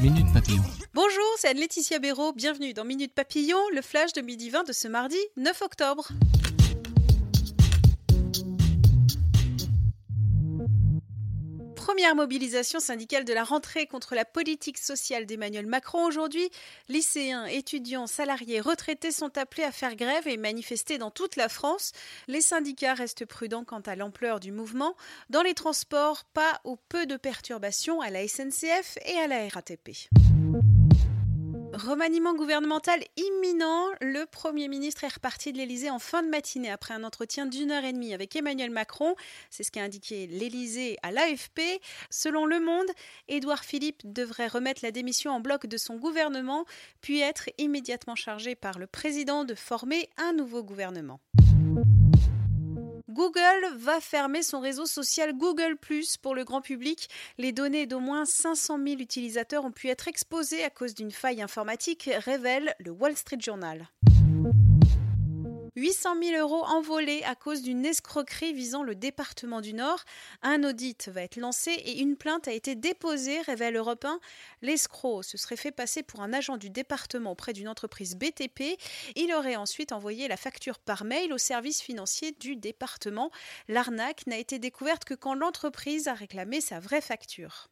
Minute Papillon. Bonjour, c'est Anne-Laetitia Béraud. Bienvenue dans Minute Papillon, le flash de midi 20 de ce mardi 9 octobre. Première mobilisation syndicale de la rentrée contre la politique sociale d'Emmanuel Macron aujourd'hui. Lycéens, étudiants, salariés, retraités sont appelés à faire grève et manifester dans toute la France. Les syndicats restent prudents quant à l'ampleur du mouvement. Dans les transports, pas ou peu de perturbations à la SNCF et à la RATP. Remaniement gouvernemental imminent. Le Premier ministre est reparti de l'Elysée en fin de matinée après un entretien d'une heure et demie avec Emmanuel Macron. C'est ce qu'a indiqué l'Elysée à l'AFP. Selon Le Monde, Édouard Philippe devrait remettre la démission en bloc de son gouvernement, puis être immédiatement chargé par le président de former un nouveau gouvernement. Google va fermer son réseau social Google ⁇ pour le grand public. Les données d'au moins 500 000 utilisateurs ont pu être exposées à cause d'une faille informatique, révèle le Wall Street Journal. 800 000 euros envolés à cause d'une escroquerie visant le département du Nord. Un audit va être lancé et une plainte a été déposée, révèle Europe 1. L'escroc se serait fait passer pour un agent du département auprès d'une entreprise BTP. Il aurait ensuite envoyé la facture par mail au service financier du département. L'arnaque n'a été découverte que quand l'entreprise a réclamé sa vraie facture.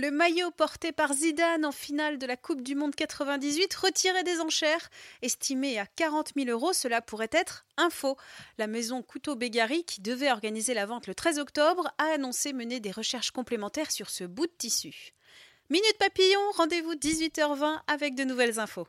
Le maillot porté par Zidane en finale de la Coupe du Monde 98 retiré des enchères. Estimé à 40 000 euros, cela pourrait être un faux. La maison Couteau Bégari, qui devait organiser la vente le 13 octobre, a annoncé mener des recherches complémentaires sur ce bout de tissu. Minute Papillon, rendez-vous 18h20 avec de nouvelles infos.